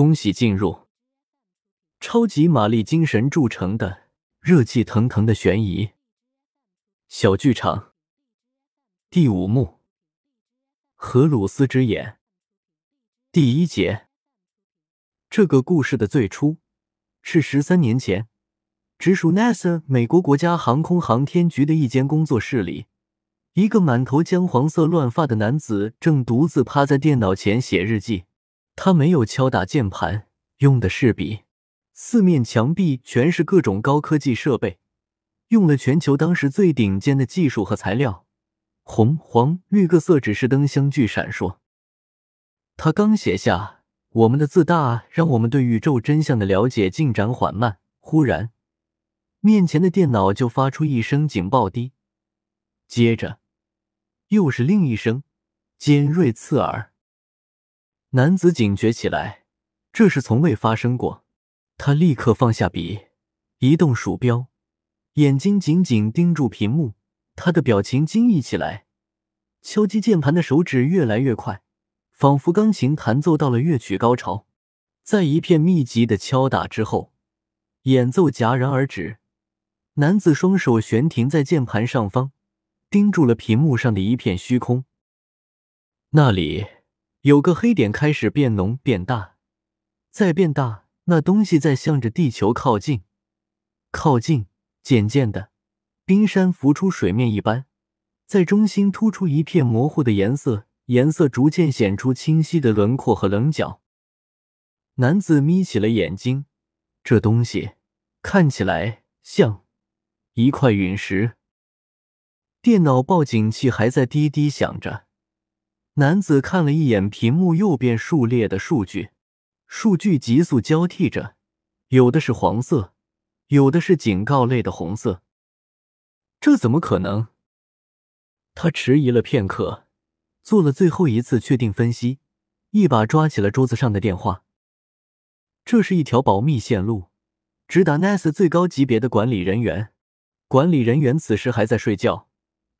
恭喜进入超级玛丽精神铸成的热气腾腾的悬疑小剧场第五幕：荷鲁斯之眼第一节。这个故事的最初是十三年前，直属 NASA 美国国家航空航天局的一间工作室里，一个满头姜黄色乱发的男子正独自趴在电脑前写日记。他没有敲打键盘，用的是笔。四面墙壁全是各种高科技设备，用了全球当时最顶尖的技术和材料，红、黄、绿各色指示灯相继闪烁。他刚写下“我们的自大让我们对宇宙真相的了解进展缓慢”，忽然，面前的电脑就发出一声警报滴，接着又是另一声尖锐刺耳。男子警觉起来，这是从未发生过。他立刻放下笔，移动鼠标，眼睛紧紧盯住屏幕。他的表情惊异起来，敲击键盘的手指越来越快，仿佛钢琴弹奏到了乐曲高潮。在一片密集的敲打之后，演奏戛然而止。男子双手悬停在键盘上方，盯住了屏幕上的一片虚空。那里。有个黑点开始变浓变大，再变大，那东西在向着地球靠近，靠近，渐渐的，冰山浮出水面一般，在中心突出一片模糊的颜色，颜色逐渐显出清晰的轮廓和棱角。男子眯起了眼睛，这东西看起来像一块陨石。电脑报警器还在滴滴响着。男子看了一眼屏幕右边数列的数据，数据急速交替着，有的是黄色，有的是警告类的红色。这怎么可能？他迟疑了片刻，做了最后一次确定分析，一把抓起了桌子上的电话。这是一条保密线路，直达 NASA 最高级别的管理人员。管理人员此时还在睡觉。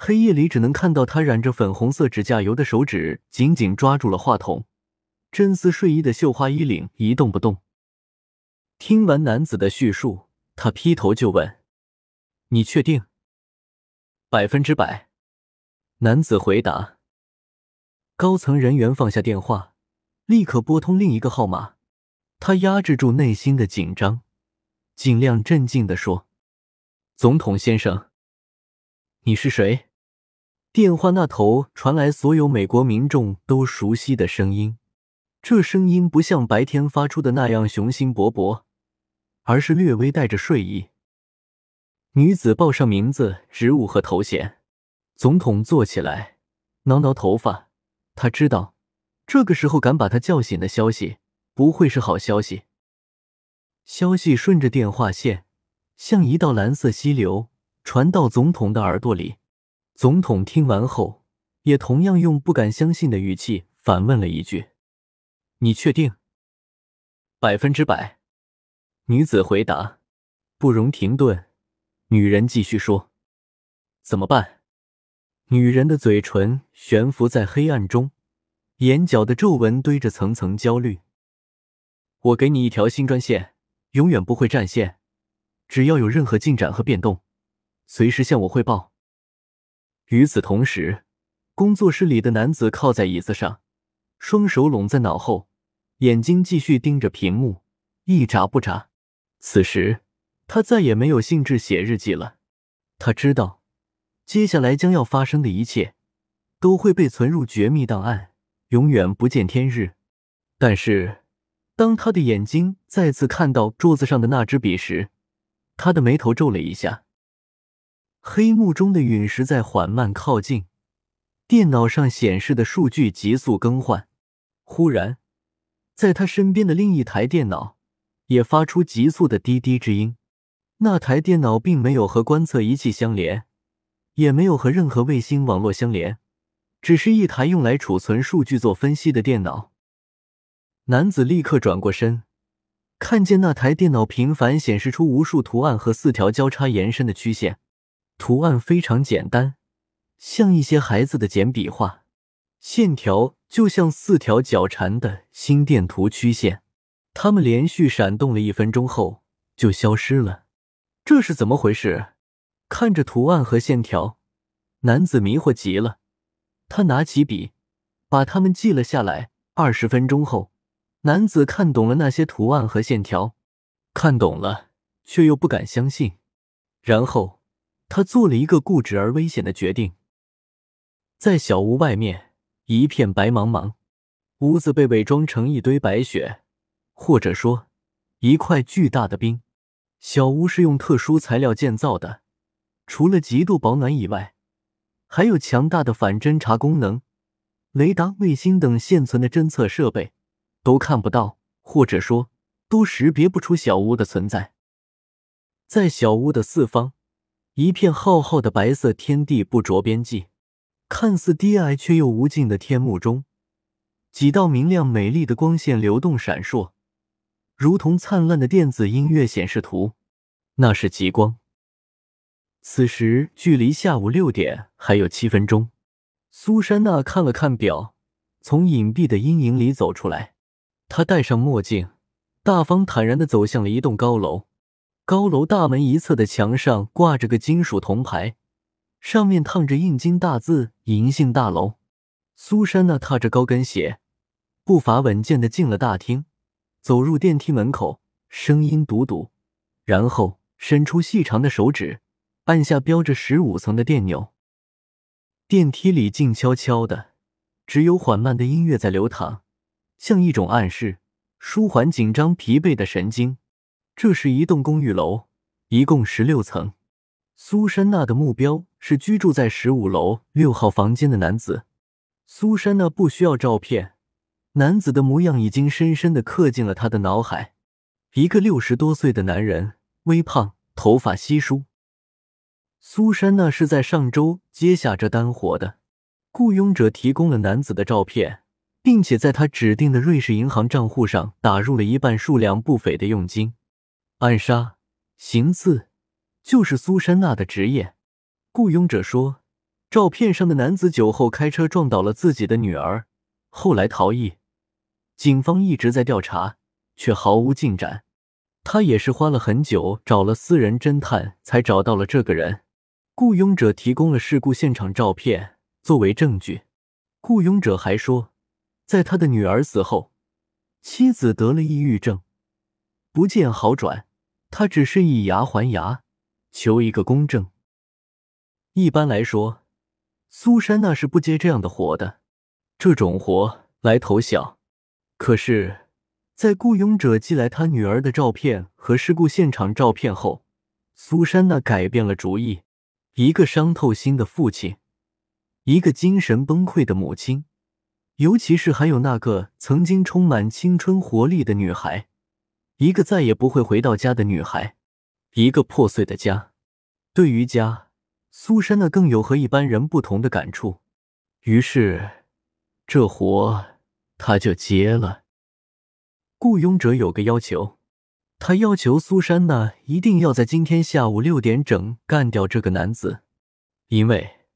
黑夜里只能看到他染着粉红色指甲油的手指紧紧抓住了话筒，真丝睡衣的绣花衣领一动不动。听完男子的叙述，他劈头就问：“你确定？”“百分之百。”男子回答。高层人员放下电话，立刻拨通另一个号码。他压制住内心的紧张，尽量镇静的说：“总统先生，你是谁？”电话那头传来所有美国民众都熟悉的声音，这声音不像白天发出的那样雄心勃勃，而是略微带着睡意。女子报上名字、职务和头衔。总统坐起来，挠挠头发。他知道，这个时候敢把他叫醒的消息不会是好消息。消息顺着电话线，像一道蓝色溪流，传到总统的耳朵里。总统听完后，也同样用不敢相信的语气反问了一句：“你确定？”“百分之百。”女子回答。不容停顿，女人继续说：“怎么办？”女人的嘴唇悬浮在黑暗中，眼角的皱纹堆着层层焦虑。“我给你一条新专线，永远不会占线。只要有任何进展和变动，随时向我汇报。”与此同时，工作室里的男子靠在椅子上，双手拢在脑后，眼睛继续盯着屏幕，一眨不眨。此时，他再也没有兴致写日记了。他知道，接下来将要发生的一切，都会被存入绝密档案，永远不见天日。但是，当他的眼睛再次看到桌子上的那支笔时，他的眉头皱了一下。黑幕中的陨石在缓慢靠近，电脑上显示的数据急速更换。忽然，在他身边的另一台电脑也发出急促的滴滴之音。那台电脑并没有和观测仪器相连，也没有和任何卫星网络相连，只是一台用来储存数据做分析的电脑。男子立刻转过身，看见那台电脑频繁显示出无数图案和四条交叉延伸的曲线。图案非常简单，像一些孩子的简笔画，线条就像四条脚缠的心电图曲线。他们连续闪动了一分钟后就消失了，这是怎么回事？看着图案和线条，男子迷惑极了。他拿起笔，把它们记了下来。二十分钟后，男子看懂了那些图案和线条，看懂了，却又不敢相信。然后，他做了一个固执而危险的决定。在小屋外面，一片白茫茫，屋子被伪装成一堆白雪，或者说一块巨大的冰。小屋是用特殊材料建造的，除了极度保暖以外，还有强大的反侦察功能。雷达、卫星等现存的侦测设备都看不到，或者说都识别不出小屋的存在。在小屋的四方，一片浩浩的白色天地不着边际，看似低矮却又无尽的天幕中，几道明亮美丽的光线流动闪烁，如同灿烂的电子音乐显示图。那是极光。此时距离下午六点还有七分钟。苏珊娜看了看表，从隐蔽的阴影里走出来。她戴上墨镜，大方坦然的走向了一栋高楼。高楼大门一侧的墙上挂着个金属铜牌，上面烫着印金大字“银杏大楼”。苏珊娜踏着高跟鞋，步伐稳健的进了大厅，走入电梯门口，声音笃笃，然后伸出细长的手指，按下标着十五层的电钮。电梯里静悄悄的，只有缓慢的音乐在流淌，像一种暗示，舒缓紧张疲惫的神经。这是一栋公寓楼，一共十六层。苏珊娜的目标是居住在十五楼六号房间的男子。苏珊娜不需要照片，男子的模样已经深深的刻进了她的脑海。一个六十多岁的男人，微胖，头发稀疏。苏珊娜是在上周接下这单活的，雇佣者提供了男子的照片，并且在他指定的瑞士银行账户上打入了一半数量不菲的佣金。暗杀、行刺，就是苏珊娜的职业。雇佣者说，照片上的男子酒后开车撞倒了自己的女儿，后来逃逸。警方一直在调查，却毫无进展。他也是花了很久，找了私人侦探，才找到了这个人。雇佣者提供了事故现场照片作为证据。雇佣者还说，在他的女儿死后，妻子得了抑郁症，不见好转。他只是以牙还牙，求一个公正。一般来说，苏珊娜是不接这样的活的，这种活来头小。可是，在雇佣者寄来他女儿的照片和事故现场照片后，苏珊娜改变了主意。一个伤透心的父亲，一个精神崩溃的母亲，尤其是还有那个曾经充满青春活力的女孩，一个再也不会回到家的女孩，一个破碎的家。对于家，苏珊娜更有和一般人不同的感触。于是，这活她就接了。雇佣者有个要求。他要求苏珊娜一定要在今天下午六点整干掉这个男子，因为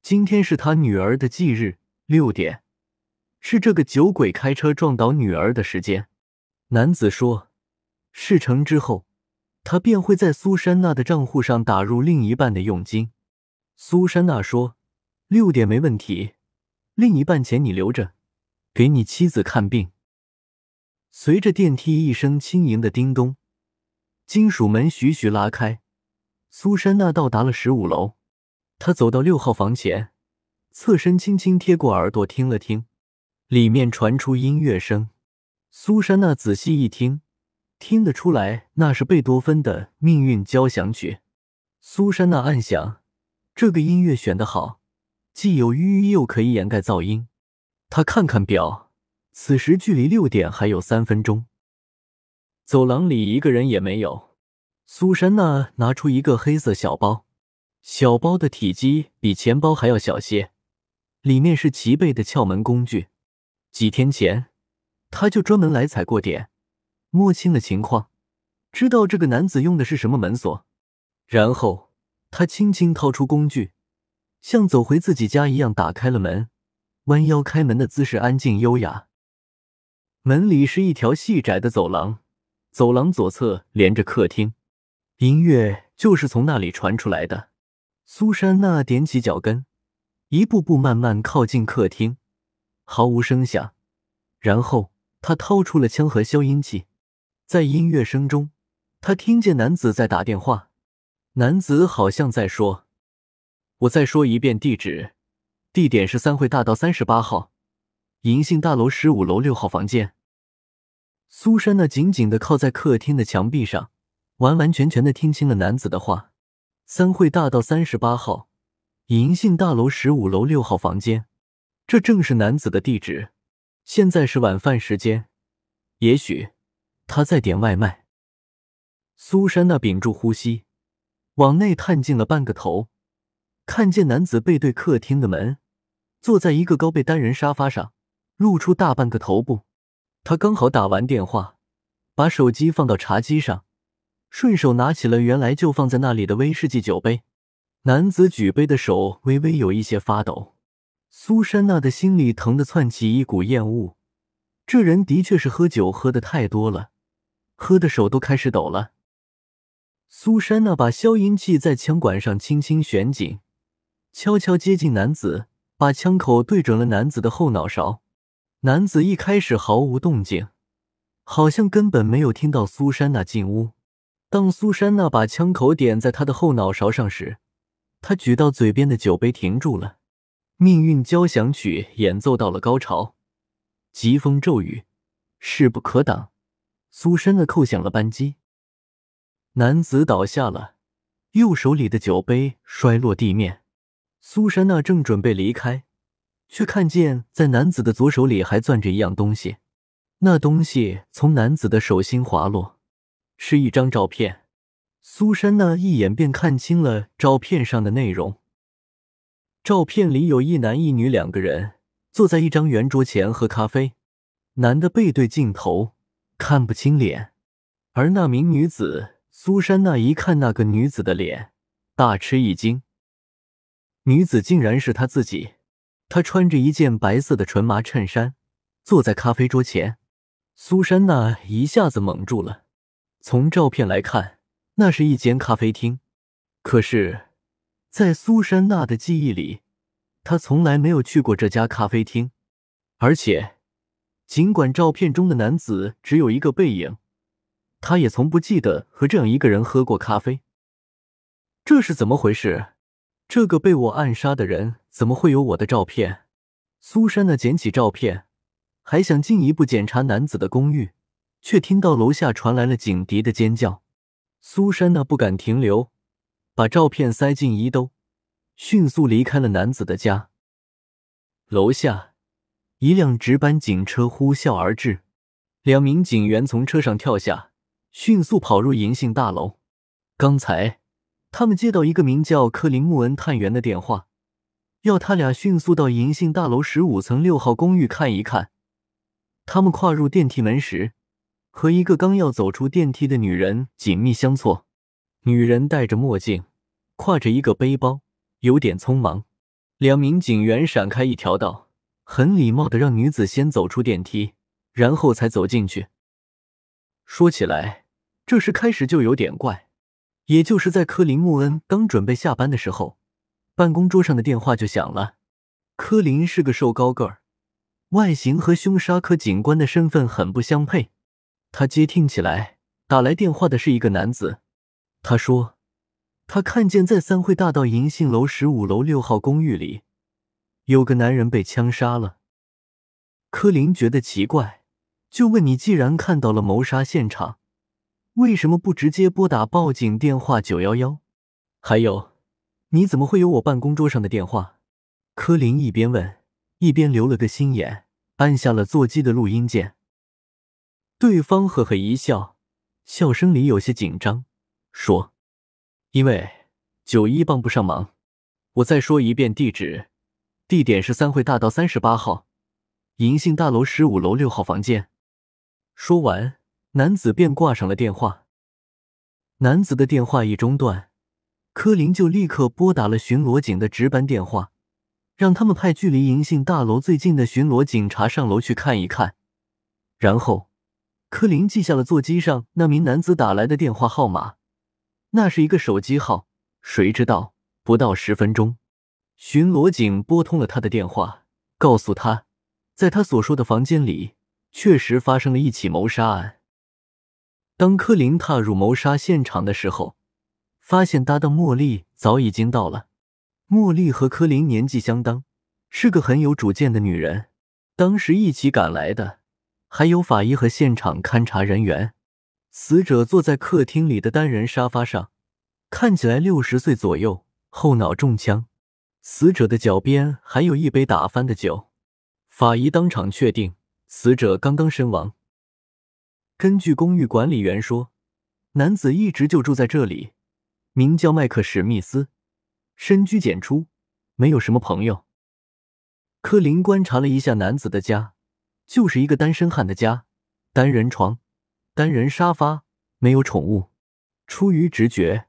今天是他女儿的忌日。六点是这个酒鬼开车撞倒女儿的时间。男子说，事成之后，他便会在苏珊娜的账户上打入另一半的佣金。苏珊娜说，六点没问题，另一半钱你留着，给你妻子看病。随着电梯一声轻盈的叮咚，金属门徐徐拉开，苏珊娜到达了十五楼。她走到六号房前，侧身轻轻贴过耳朵听了听，里面传出音乐声。苏珊娜仔细一听，听得出来那是贝多芬的《命运交响曲》。苏珊娜暗想，这个音乐选得好，既有寓意又可以掩盖噪音。她看看表。此时距离六点还有三分钟，走廊里一个人也没有。苏珊娜拿出一个黑色小包，小包的体积比钱包还要小些，里面是齐备的撬门工具。几天前，他就专门来踩过点，摸清了情况，知道这个男子用的是什么门锁。然后他轻轻掏出工具，像走回自己家一样打开了门，弯腰开门的姿势安静优雅。门里是一条细窄的走廊，走廊左侧连着客厅，音乐就是从那里传出来的。苏珊娜踮起脚跟，一步步慢慢靠近客厅，毫无声响。然后她掏出了枪和消音器，在音乐声中，他听见男子在打电话。男子好像在说：“我再说一遍地址，地点是三汇大道三十八号银杏大楼十五楼六号房间。”苏珊娜紧紧的靠在客厅的墙壁上，完完全全的听清了男子的话：“三汇大道三十八号银杏大楼十五楼六号房间。”这正是男子的地址。现在是晚饭时间，也许他在点外卖。苏珊娜屏住呼吸，往内探进了半个头，看见男子背对客厅的门，坐在一个高背单人沙发上，露出大半个头部。他刚好打完电话，把手机放到茶几上，顺手拿起了原来就放在那里的威士忌酒杯。男子举杯的手微微有一些发抖。苏珊娜的心里疼得窜起一股厌恶，这人的确是喝酒喝的太多了，喝的手都开始抖了。苏珊娜把消音器在枪管上轻轻旋紧，悄悄接近男子，把枪口对准了男子的后脑勺。男子一开始毫无动静，好像根本没有听到苏珊娜进屋。当苏珊娜把枪口点在他的后脑勺上时，他举到嘴边的酒杯停住了。命运交响曲演奏到了高潮，疾风骤雨，势不可挡。苏珊娜扣响了扳机，男子倒下了，右手里的酒杯摔落地面。苏珊娜正准备离开，却看见在男子的左手里还攥着一样东西，那东西从男子的手心滑落，是一张照片。苏珊娜一眼便看清了照片上的内容。照片里有一男一女两个人坐在一张圆桌前喝咖啡，男的背对镜头，看不清脸，而那名女子苏珊娜一看那个女子的脸，大吃一惊，女子竟然是她自己。她穿着一件白色的纯麻衬衫，坐在咖啡桌前。苏珊娜一下子懵住了。从照片来看，那是一间咖啡厅，可是。在苏珊娜的记忆里，她从来没有去过这家咖啡厅，而且，尽管照片中的男子只有一个背影，他也从不记得和这样一个人喝过咖啡。这是怎么回事？这个被我暗杀的人怎么会有我的照片？苏珊娜捡起照片，还想进一步检查男子的公寓，却听到楼下传来了警笛的尖叫。苏珊娜不敢停留。把照片塞进衣兜，迅速离开了男子的家。楼下，一辆值班警车呼啸而至，两名警员从车上跳下，迅速跑入银杏大楼。刚才，他们接到一个名叫克林穆恩探员的电话，要他俩迅速到银杏大楼十五层六号公寓看一看。他们跨入电梯门时，和一个刚要走出电梯的女人紧密相错。女人戴着墨镜。挎着一个背包，有点匆忙。两名警员闪开一条道，很礼貌的让女子先走出电梯，然后才走进去。说起来，这事开始就有点怪。也就是在科林·穆恩刚准备下班的时候，办公桌上的电话就响了。科林是个瘦高个儿，外形和凶杀科警官的身份很不相配。他接听起来，打来电话的是一个男子。他说。他看见在三汇大道银杏楼十五楼六号公寓里，有个男人被枪杀了。柯林觉得奇怪，就问：“你既然看到了谋杀现场，为什么不直接拨打报警电话九幺幺？还有，你怎么会有我办公桌上的电话？”柯林一边问，一边留了个心眼，按下了座机的录音键。对方呵呵一笑，笑声里有些紧张，说。因为九一帮不上忙，我再说一遍地址，地点是三汇大道三十八号银杏大楼十五楼六号房间。说完，男子便挂上了电话。男子的电话一中断，柯林就立刻拨打了巡逻警的值班电话，让他们派距离银杏大楼最近的巡逻警察上楼去看一看，然后，柯林记下了座机上那名男子打来的电话号码，那是一个手机号。谁知道不到十分钟，巡逻警拨通了他的电话，告诉他，在他所说的房间里确实发生了一起谋杀案。当柯林踏入谋杀现场的时候，发现搭档茉莉早已经到了。茉莉和柯林年纪相当，是个很有主见的女人。当时一起赶来的还有法医和现场勘查人员。死者坐在客厅里的单人沙发上，看起来六十岁左右，后脑中枪。死者的脚边还有一杯打翻的酒。法医当场确定，死者刚刚身亡。根据公寓管理员说，男子一直就住在这里，名叫麦克史密斯。深居简出，没有什么朋友。柯林观察了一下男子的家，就是一个单身汉的家，单人床，单人沙发，没有宠物。出于直觉，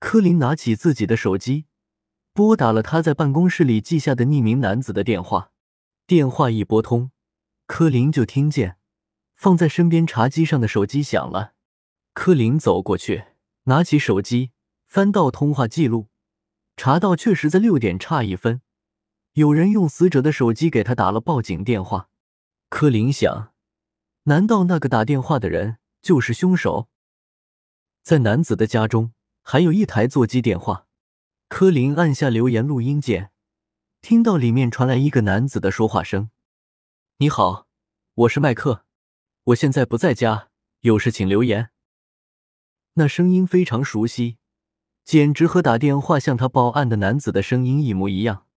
柯林拿起自己的手机，拨打了他在办公室里记下的匿名男子的电话。电话一拨通，柯林就听见放在身边茶几上的手机响了。柯林走过去，拿起手机，翻到通话记录。查到确实在六点差一分，有人用死者的手机给他打了报警电话。柯林想，难道那个打电话的人就是凶手？在男子的家中还有一台座机电话。柯林按下留言录音键，听到里面传来一个男子的说话声：“你好，我是麦克，我现在不在家，有事请留言。”那声音非常熟悉。简直和打电话向他报案的男子的声音一模一样，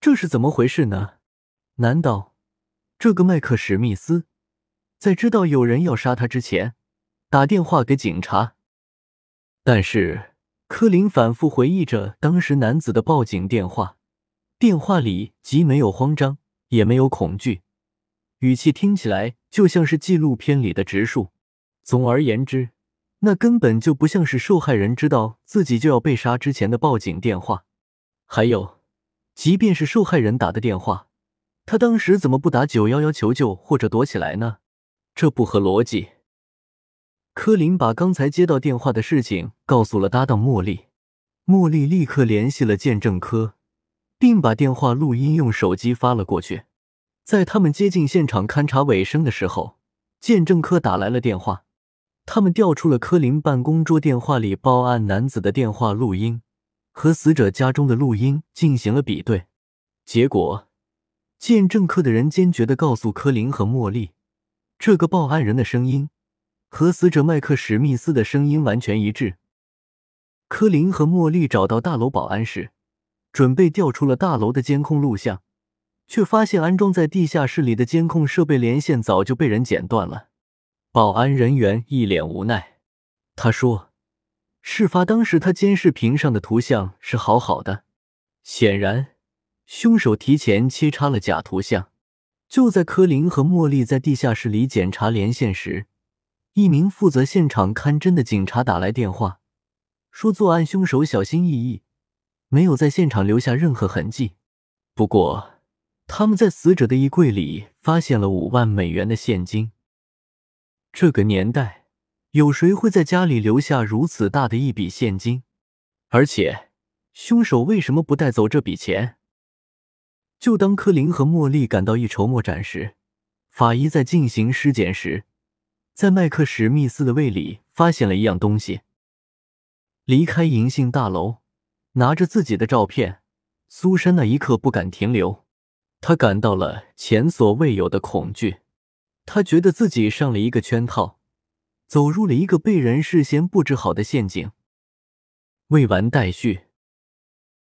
这是怎么回事呢？难道这个麦克史密斯在知道有人要杀他之前打电话给警察？但是柯林反复回忆着当时男子的报警电话，电话里既没有慌张，也没有恐惧，语气听起来就像是纪录片里的植树。总而言之。那根本就不像是受害人知道自己就要被杀之前的报警电话。还有，即便是受害人打的电话，他当时怎么不打九幺幺求救或者躲起来呢？这不合逻辑。柯林把刚才接到电话的事情告诉了搭档茉莉，茉莉立刻联系了鉴证科，并把电话录音用手机发了过去。在他们接近现场勘查尾声的时候，鉴证科打来了电话。他们调出了柯林办公桌电话里报案男子的电话录音和死者家中的录音进行了比对，结果，鉴证科的人坚决的告诉柯林和茉莉，这个报案人的声音和死者麦克史密斯的声音完全一致。柯林和茉莉找到大楼保安室，准备调出了大楼的监控录像，却发现安装在地下室里的监控设备连线早就被人剪断了。保安人员一脸无奈，他说：“事发当时，他监视屏上的图像是好好的，显然凶手提前切插了假图像。”就在柯林和茉莉在地下室里检查连线时，一名负责现场看侦的警察打来电话，说作案凶手小心翼翼，没有在现场留下任何痕迹。不过，他们在死者的衣柜里发现了五万美元的现金。这个年代，有谁会在家里留下如此大的一笔现金？而且，凶手为什么不带走这笔钱？就当柯林和茉莉感到一筹莫展时，法医在进行尸检时，在麦克史密斯的胃里发现了一样东西。离开银杏大楼，拿着自己的照片，苏珊那一刻不敢停留，她感到了前所未有的恐惧。她觉得自己上了一个圈套，走入了一个被人事先布置好的陷阱。未完待续。